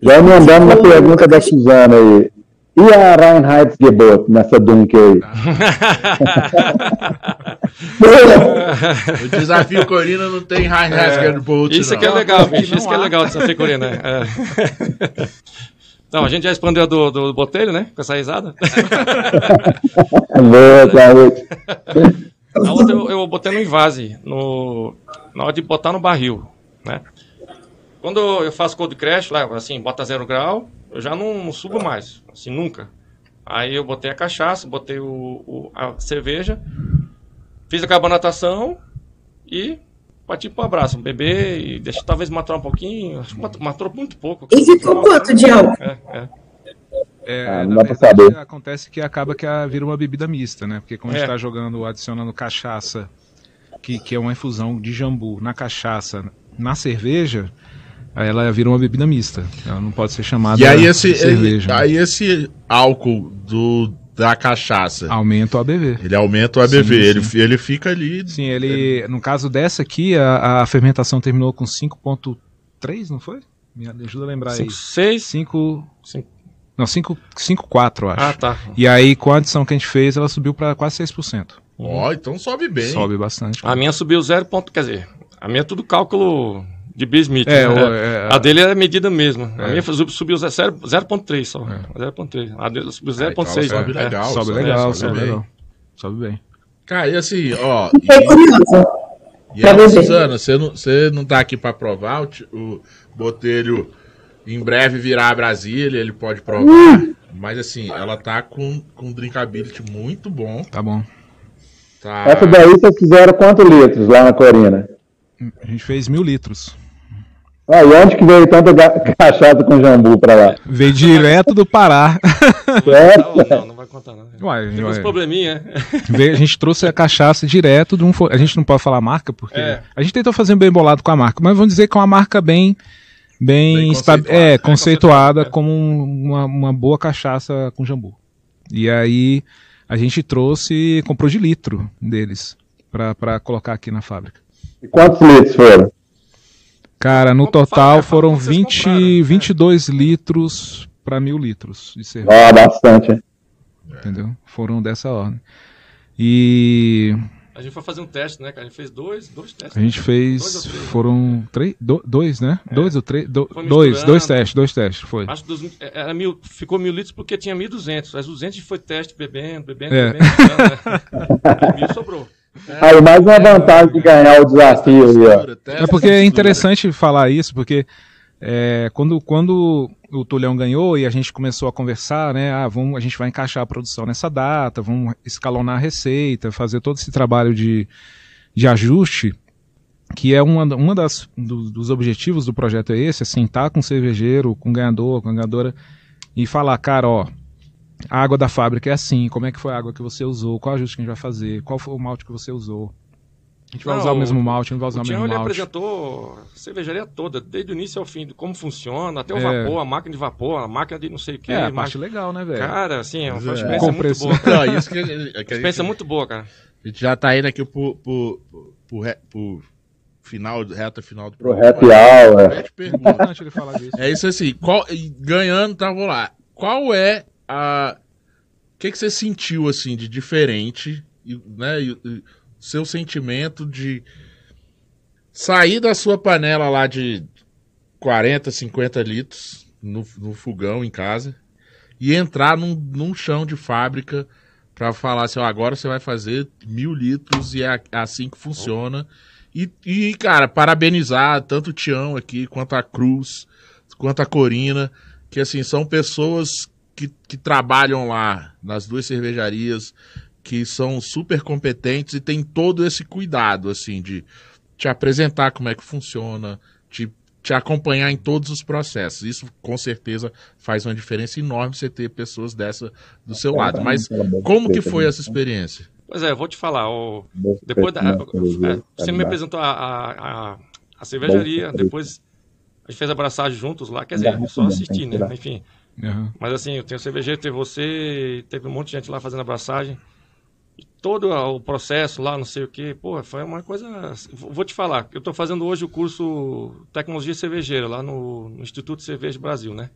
Já emendando na pergunta da Suzana aí. E a Reinheitsgebot nessa Dunk aí? O desafio Corina não tem high é, Isso não. que é legal, bicho. não Isso que é legal dessa figurina. né? É. Então, a gente já expandeu a do, do botelho, né? Com essa risada. Boa, saúde. A outra eu, eu botei no invase, no, na hora de botar no barril, né? Quando eu faço cold crash, lá, assim, bota zero grau, eu já não, não subo mais, assim, nunca. Aí eu botei a cachaça, botei o, o- a cerveja, fiz a carbonatação e parti pro abraço, beber e deixa talvez maturar um pouquinho, acho que mat- maturou muito pouco. E ficou quanto de álcool? É, é. É, Ah, na não dá pra verdade, saber. acontece que acaba que a- vira uma bebida mista, né? Porque como a É. gente tá jogando, adicionando cachaça, que, que é uma infusão de jambu na cachaça, na cerveja, ela vira uma bebida mista. Ela não pode ser chamada E aí esse, de cerveja. aí esse álcool do, da cachaça, Aumenta o ABV. ele aumenta o ABV, Sim, ele, sim. ele fica ali. Sim, ele. No caso dessa aqui, a, a fermentação terminou com 5.3, não foi? Me ajuda a lembrar aí. 5, 6. 5. Cinco. Não, 5,4, eu acho. Ah, tá. E aí, com a adição que a gente fez, ela subiu para quase 6%. Ó, então sobe bem. Sobe bastante. A minha subiu 0. ponto- Quer dizer, a minha é tudo cálculo de Bismuth. É, né? o- é, a dele é medida mesmo. A É. minha sub- subiu 0.3 só. 0.3. A dele subiu Ah, então 0.6. sobe né? legal. sobe sobe- legal, sobe sobe bem. legal. Sobe bem. Cara, e assim, ó. E, e aí. Suzana, você não, você não tá aqui pra provar o, o Botelho em breve virá a Brasília, ele pode provar. Mas assim, ela tá com, com um drinkability muito bom. Tá bom. Tá. Essa daí vocês fizeram quantos litros lá na Corina? A gente fez mil litros. Ah, e onde que veio tanta cachaça com jambu pra lá? Veio direto do Pará. Não, não, não vai contar, não. Uai, Tem uns uai. probleminha. né? Veio- a gente trouxe a cachaça direto de um. A gente não pode falar marca, porque. É. A gente tentou fazer um bem bolado com a marca, mas vamos dizer que é uma marca bem. Bem, Bem conceituada. é, Bem conceituada conceituada, como um- uma, uma boa cachaça com jambu. E aí a gente trouxe e comprou de litro deles pra colocar aqui na fábrica. E quantos litros foram? Cara, no total foram vocês 20, compraram, né? 22 litros para mil litros de cerveja, Ah, bastante. hein? entendeu? Foram dessa ordem. E A gente foi fazer um teste, né, cara? A gente fez dois, dois testes. a gente Dois fez, três, né? foram três, do- dois, né? Dois ou três, do- dois, dois testes, dois testes, foi. Acho que dos, era mil, ficou mil litros porque tinha 1.200. As 200 foi teste bebendo, bebendo, É. bebendo. né? Mil sobrou. Aí mais uma vantagem de ganhar o desafio aí, ó. É porque é interessante falar isso, porque é, quando, quando o Tulhão ganhou e a gente começou a conversar, né? Ah, vamos, a gente vai encaixar a produção nessa data, vamos escalonar a receita, fazer todo esse trabalho de, de ajuste, que é uma, uma das do- dos objetivos do projeto é esse, é sentar com o cervejeiro, com o ganhador, com a ganhadora, e falar, cara, ó, a água da fábrica é assim, como é que foi a água que você usou, qual ajuste que a gente vai fazer, qual foi o malte que você usou. A gente vai Não, usar o mesmo malte, não vai usar O o mesmo ele malte. apresentou a cervejaria toda, desde o início ao fim, de como funciona, até o É. vapor, a máquina de vapor, a máquina de não sei o que. É, a parte legal, né, velho? Cara, assim, é uma é. experiência muito boa. cara. Não, isso que, a gente- é que Experiência gente, muito boa, cara. a gente já tá indo aqui pro, pro, pro, pro, pro final, reta final do Pro programa. happy hour. É ele. É isso assim, qual, ganhando, tá, vou lá. Qual é a. Que, que você sentiu, assim, de diferente, né? E, e seu sentimento de sair da sua panela lá de 40, 50 litros no, no fogão em casa e entrar num, num chão de fábrica pra falar assim, agora você vai fazer mil litros e é é assim que funciona. E, e, cara, parabenizar tanto o Tião aqui, quanto a Cruz, quanto a Corina, que assim, são pessoas que, que trabalham lá nas duas cervejarias, que são super competentes e tem todo esse cuidado, assim, de te apresentar como é que funciona, te, te acompanhar em todos os processos. Isso, com certeza, faz uma diferença enorme você ter pessoas dessa do seu lado. Mas como que foi essa experiência? Pois é, eu vou te falar. o- depois da, é, você me apresentou a, a, a, a cervejaria, depois a gente fez abraçagem juntos lá, quer dizer, só assistir, né? Enfim. Aham. Mas assim, eu tenho cervejeiro, teve você, teve um monte de gente lá fazendo abraçagem. E todo o processo lá, não sei o que, pô, foi uma coisa. Vou te falar, eu estou fazendo hoje o curso Tecnologia Cervejeira lá no, no Instituto de Cerveja Brasil, né?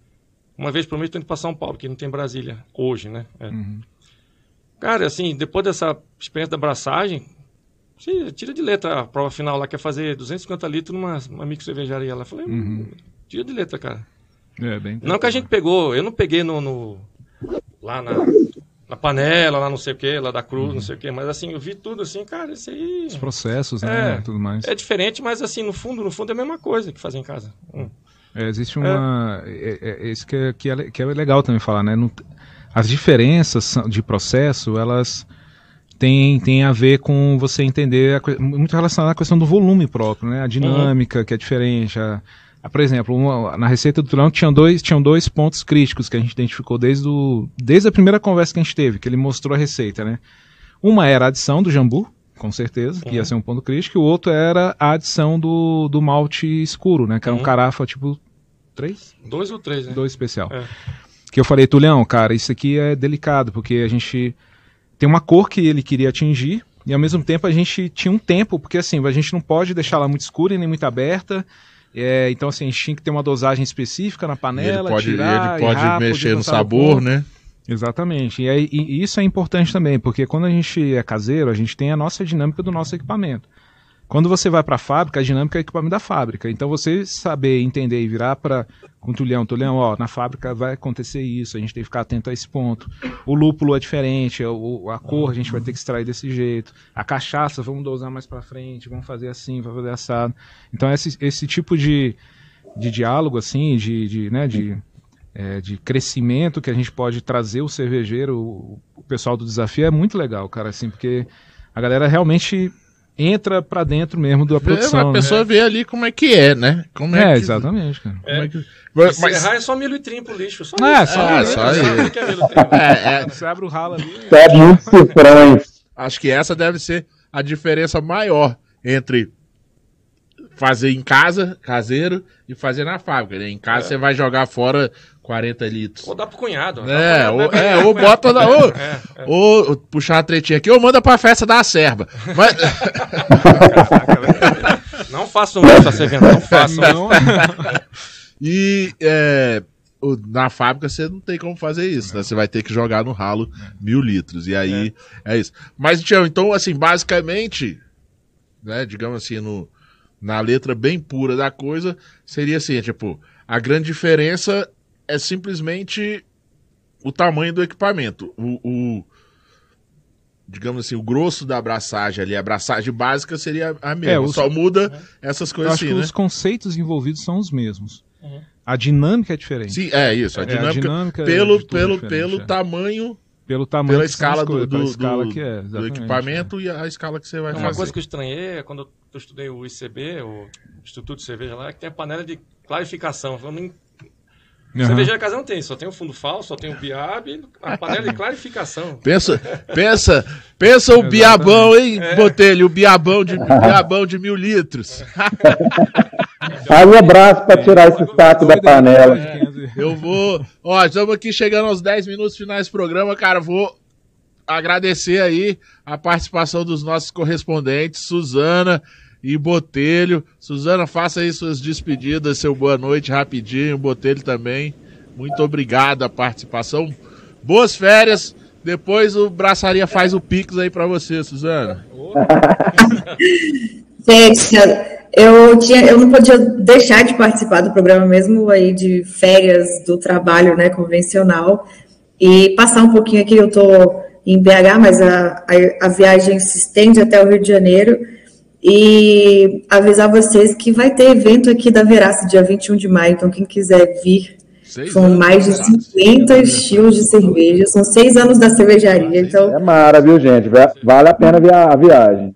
Uma vez por mês estou indo para São Paulo, que não tem Brasília hoje, né? É. Uhum. Cara, assim, depois dessa experiência da abraçagem, tira de letra a prova final lá, que é fazer 250 litros numa, numa micro cervejaria lá. Falei, Uhum. tira de letra, cara. É, bem Não que a gente pegou, eu não peguei no, no- lá na, na panela, lá não sei o que, lá da cruz, Uhum. não sei o que, mas assim, eu vi tudo assim, cara, isso aí Os processos, né? É. Tudo mais. é diferente, mas assim, no fundo, no fundo é a mesma coisa que fazer em casa. Hum. É, existe uma. É, é, é isso que é, que, é, que é legal também falar, né? Não- as diferenças de processo, elas têm, têm a ver com você entender, a, muito relacionado à questão do volume próprio, né? A dinâmica que é diferente, a, por exemplo, uma, na receita do Tulão tinham dois, tinham dois pontos críticos que a gente identificou desde, o, desde a primeira conversa que a gente teve, que ele mostrou a receita, né? Uma era a adição do jambu, com certeza, que ia ser um ponto crítico, e o outro era a adição do, do malte escuro, né? Que era um Uhum. carafa tipo 3? Dois ou três, né? Dois especial. É. Que eu falei, Tulhão, cara, isso aqui é delicado, porque a gente tem uma cor que ele queria atingir, e ao mesmo tempo a gente tinha um tempo, porque assim, a gente não pode deixar ela muito escura e nem muito aberta. É, então, assim, a gente tinha que ter uma dosagem específica na E ele panela, pode, tirar, ele pode errar, mexer no sabor, né? Exatamente. E, aí, e isso é importante também, porque quando a gente é caseiro, a gente tem a nossa dinâmica do nosso equipamento. Quando você vai para a fábrica, a dinâmica é equipamento da fábrica. Então você saber, entender e virar para com o Tulhão, Tulhão, ó, na fábrica vai acontecer isso, a gente tem que ficar atento a esse ponto. O lúpulo é diferente, o- a cor a gente vai ter que extrair desse jeito. A cachaça, vamos dosar mais para frente, vamos fazer assim, vamos fazer assado. Então esse, esse tipo de, de diálogo, assim, de, de, né, de, é, de crescimento que a gente pode trazer o cervejeiro, o, o pessoal do desafio é muito legal, cara, assim, porque a galera realmente entra pra dentro mesmo da produção. a pessoa né? vê ali como é que é, né? Como É, que- exatamente, cara. como é que- Se Mas, errar é só milho e trim pro lixo. Só É, só É, isso. só que é é, é, Você abre o ralo ali. Pede muitos cifrões. acho que essa deve ser a diferença maior entre fazer em casa, caseiro, e fazer na fábrica. né? Em casa você vai jogar fora 40 litros. Ou dá pro cunhado. ó. É, pro ou, cunhado, é, né? ou bota na. Ou, É, é. ou puxar uma tretinha aqui, ou manda pra festa da serva. Mas, Não façam isso, tá você vendo? Não façam. Não, e é, na fábrica você não tem como fazer isso, né? Você vai ter que jogar no ralo mil litros. E aí é, isso. Mas, Tião, então, assim, basicamente, né, digamos assim, no, na letra bem pura da coisa, seria assim, é, tipo, a grande diferença é simplesmente o tamanho do equipamento. O, o- digamos assim, o grosso da abraçagem ali, a abraçagem básica seria a mesma. É, os- Só muda essas eu coisas acho assim, que né? os conceitos envolvidos são os mesmos. Uhum. A dinâmica é diferente. Sim, é isso. A É, a dinâmica, dinâmica pelo, pelo, diferente, pelo é. tamanho, Pelo tamanho pela escala do, escala do- que é, do equipamento e a escala que você vai Uma fazer. coisa que eu estranhei é quando eu estudei o ICB, o Instituto de Cerveja lá, é que tem a panela de clarificação. Eu não- Aham. Cervejaria casa não tem, só tem o fundo falso, só tem o biab, a panela de clarificação. Pensa, pensa, pensa o biabão, hein, Botelho? O biabão de, biabão de mil litros. Faz um abraço para tirar esse saco da panela. Eu vou. Ó, estamos aqui chegando aos 10 minutos finais do programa, cara. Vou agradecer aí a participação dos nossos correspondentes, Suzana e Botelho. Suzana, faça aí suas despedidas, seu boa noite rapidinho. Botelho também. Muito obrigado a participação. Boas férias. Depois o Braçaria faz o Pix aí pra você, Suzana. Gente, eu, tinha, eu não podia deixar de participar do programa mesmo aí de férias do trabalho né, convencional e passar um pouquinho aqui. Eu estou em BH, mas a, a, a viagem se estende até o Rio de Janeiro e avisar vocês que vai ter evento aqui da Veraça dia 21 de maio, então quem quiser vir, Seis são mais de Veraça. 50 estilos de cerveja, são seis anos da cervejaria, então É mara, viu, gente? Va- Vale a pena via- a viagem.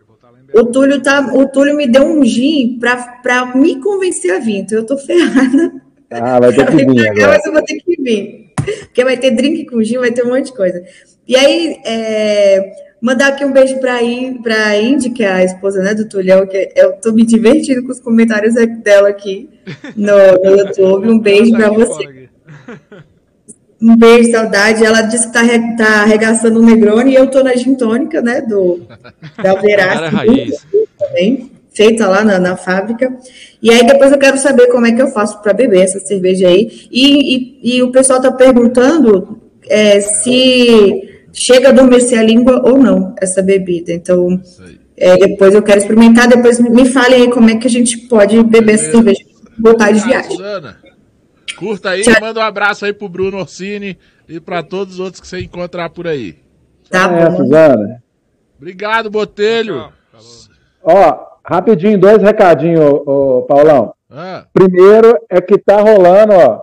O Túlio, tá, o Túlio me deu um gin para me convencer a vir, então eu tô ferrada. Ah, vai ter que vir agora. Mas eu vou ter que vir. Porque vai ter drink com gin, vai ter um monte de coisa. E aí, é, mandar aqui um beijo para a Indy, que é a esposa né, do Tulhão, que eu tô me divertindo com os comentários dela aqui no, no YouTube. Um beijo para você. Um beijo, saudade. Ela disse que tá, tá arregaçando o Negroni e eu tô na gin tônica, né, do, da Verás. é raiz. também, feita lá na, na fábrica. E aí depois eu quero saber como é que eu faço para beber essa cerveja aí. E, e, e o pessoal tá perguntando é, se chega a adormecer a língua ou não, essa bebida. Então, é, depois eu quero experimentar, depois me falem aí como é que a gente pode beber essa cerveja e voltar de viagem. Suzana, curta aí, Tchau. manda um abraço aí pro Bruno Orsini e pra todos os outros que você encontrar por aí. Tá É, bom. Suzana. Obrigado, Botelho. Ó, rapidinho, dois recadinhos, ô, ô, Paulão. Ah, Primeiro é que tá rolando, ó.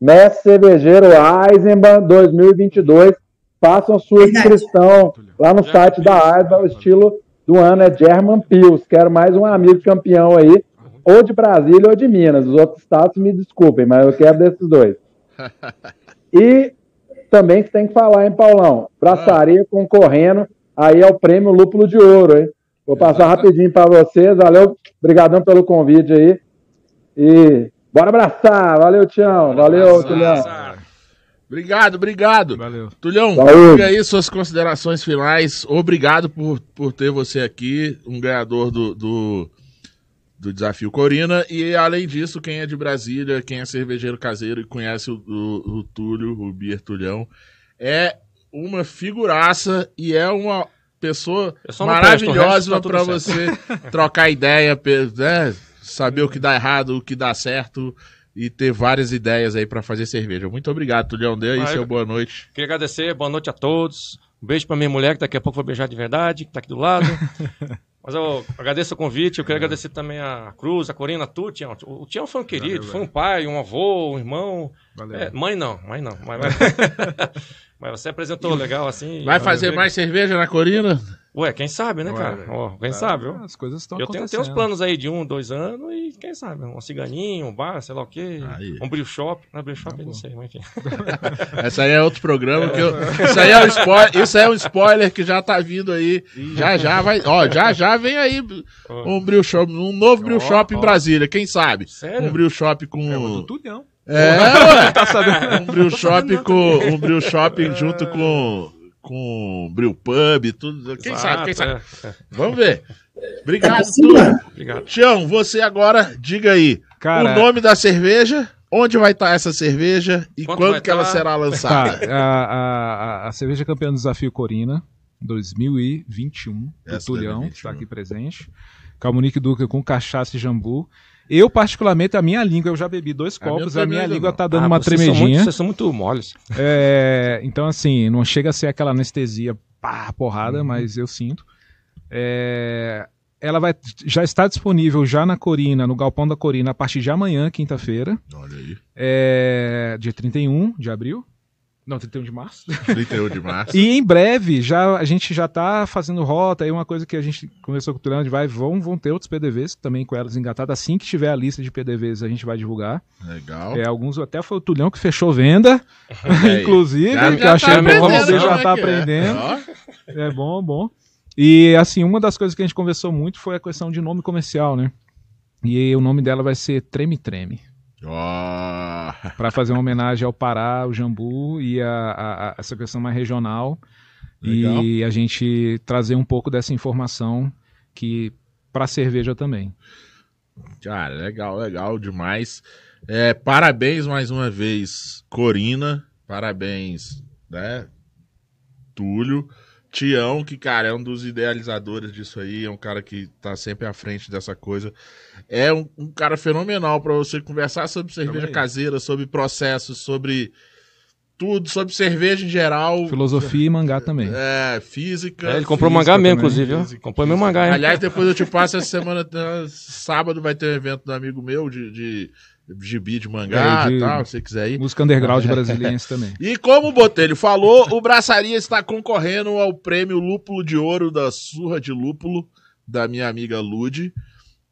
Mestre Cervejeiro Eisenbahn 2022. Façam sua Verdade. inscrição lá no site da Eisenbahn. O estilo do ano é German Pils. Quero mais um amigo campeão aí ou de Brasília ou de Minas. Os outros estados me desculpem, mas eu quero desses dois. E também que tem que falar, hein, Paulão? Braçaria concorrendo aí é o prêmio Lúpulo de Ouro, hein? Vou passar rapidinho para vocês. Valeu, obrigadão pelo convite aí. E bora abraçar. Valeu, Tião. Valeu, Tulhão. Obrigado, obrigado. Valeu. Tulhão, Saúde. diga aí suas considerações finais. Obrigado por, por ter você aqui, um ganhador do, do, do Desafio Corina. E além disso, quem é de Brasília, quem é cervejeiro caseiro e conhece o, o, o Túlio, o Bier Tulhão, é uma figuraça e é uma pessoa maravilhosa tá para você trocar ideia, né? saber o que dá errado, o que dá certo e ter várias ideias aí para fazer cerveja. Muito obrigado, Tulhão. Dê aí seu boa noite. Queria agradecer, boa noite a todos. Um beijo pra minha mulher, que daqui a pouco vai beijar de verdade, que tá aqui do lado. Mas eu agradeço o convite, eu queria agradecer também a Cruz, a Corina, a tu, Tião. O o Tião foi um querido, Valeu, foi um pai, um avô, um irmão. Valeu. É, mãe não, mãe não. Mas, mas você apresentou legal assim. Vai fazer mais cerveja na Corina? Ué, quem sabe, né, Ué, cara? Ó, quem Tá, sabe, ó. As coisas estão Eu tenho, acontecendo. tenho uns planos aí de um, dois anos e quem sabe, um ciganinho, um bar, sei lá o quê. Aí. Um brilho shop. Não, brilho shop eu não sei, mas enfim. Essa aí é outro programa que eu. Isso aí é um spoiler, isso aí é um spoiler que já tá vindo aí. Já já vai. Ó, já já vem aí um brew shop, um novo brew Ó, shop em ó. Brasília, quem sabe? Sério? Um brew shop com. É do Tulhão. É, ué. Um brew shop com. Um brew shop junto com. Com brew pub, tudo. Quem sabe, quem sabe? É. Vamos ver. Obrigado, mano. Obrigado. Tião, você agora, diga aí. Cara, o nome da cerveja, onde vai estar essa cerveja e quando vai que ela tá? será Tá, lançada? a, a, a, a cerveja campeã do Desafio Corina 2021, do Tulhão, 2021. que está aqui presente. Calmunique Duca com cachaça e jambu. Eu, particularmente, a minha língua, eu já bebi dois A minha copos, a também, minha meu língua tá dando Ah, uma vocês são tremedinha. muito- Vocês são muito moles. É, então, assim, não chega a ser aquela anestesia, pá, porrada, Uhum. mas eu sinto. É, ela vai, já está disponível já na Corina, no Galpão da Corina, a partir de amanhã, quinta-feira, Olha aí. é, dia 31 de abril. Não, 31 de março. 31 de março. E em breve, já a gente já tá fazendo rota, aí uma coisa que a gente conversou com o Tulano, vai, vão, vão ter outros PDVs também com elas engatadas. Assim que tiver a lista de PDVs, a gente vai divulgar. Legal. É, alguns até foi o Tulhão que fechou venda, aí. inclusive, Já- que já eu achei tá bom, você já como é tá é. aprendendo. Ó, É bom, bom. E assim, uma das coisas que a gente conversou muito foi a questão de nome comercial, né? E o nome dela vai ser Treme Treme. Para fazer uma homenagem ao Pará, ao Jambu e a, a- a- essa questão mais regional. Legal. E a gente trazer um pouco dessa informação que para cerveja também. Cara, legal, legal demais. É, parabéns mais uma vez, Corina. Parabéns, né? Túlio. Tião, que, cara, é um dos idealizadores disso aí, é um cara que tá sempre à frente dessa coisa. É um, um cara fenomenal para você conversar sobre cerveja aí. caseira, sobre processos, sobre tudo, sobre cerveja em geral. Filosofia e mangá também. É, física. É, ele comprou física mangá mesmo, também, inclusive. física, Comprou meu mangá, hein? Aliás, depois eu te passo essa semana, sábado vai ter um evento do amigo meu de, de gibi de mangá É, de- e tal, se você quiser ir. Música underground brasiliense também. E como o Botelho falou, o Braçaria está concorrendo ao prêmio Lúpulo de Ouro da Surra de Lúpulo, da minha amiga Lude,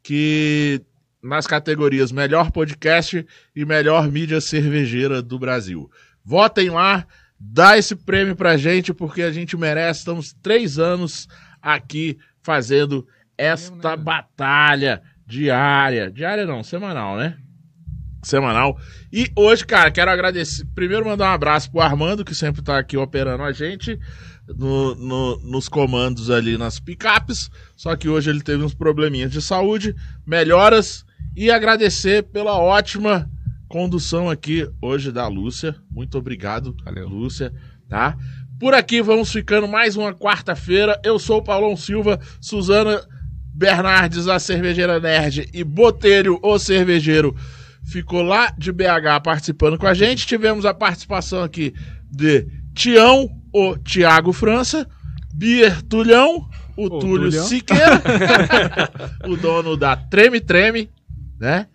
que nas categorias Melhor Podcast e Melhor Mídia Cervejeira do Brasil. Votem lá, dá esse prêmio pra gente, porque a gente merece. Estamos três anos aqui fazendo esta batalha diária. Diária não, semanal, né? Semanal. E hoje, cara, quero agradecer. Primeiro, mandar um abraço pro Armando, que sempre tá aqui operando a gente no, no- nos comandos ali nas picapes. Só que hoje ele teve uns probleminhas de saúde. Melhoras. E agradecer pela ótima condução aqui hoje da Lúcia. Muito obrigado, Valeu. Lúcia. Tá? Por aqui vamos ficando mais uma quarta-feira. Eu sou o Paulão Silva, Suzana Bernardes, a cervejeira nerd, e Botelho, o cervejeiro, ficou lá de BH participando com a gente. Tivemos a participação aqui de Tião, o Tiago França, Bier Tulhão, o, O Túlio. Siqueira, o dono da Treme Treme, né?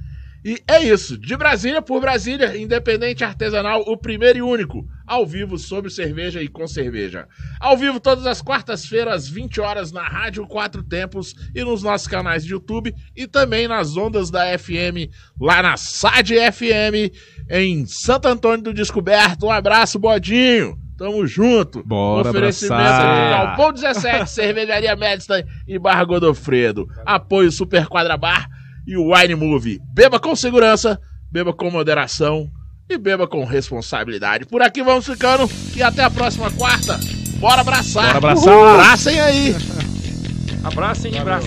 E é isso. De Brasília por Brasília, independente artesanal, o primeiro e único. Ao vivo, sobre cerveja e com cerveja. Ao vivo todas as quartas-feiras, 20 horas, na Rádio Quatro Tempos e nos nossos canais de YouTube e também nas ondas da FM, lá na SAD FM, em Santo Antônio do Descoberto. Um abraço, Bodinho. Tamo junto. Bora Oferecimento abraçar. de Galpão 17, Cervejaria Medstein e Barra Godofredo. Apoio Super Quadra Bar e o Wine Movie. Beba com segurança, beba com moderação e beba com responsabilidade. Por aqui vamos ficando e até a próxima quarta. Bora abraçar. Bora abraçar. Uhul. Abracem aí. Abraço e abraço.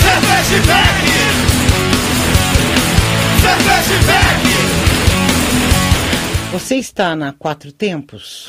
Cerveja Beck! Cerveja Beck! Você está na Quatro Tempos?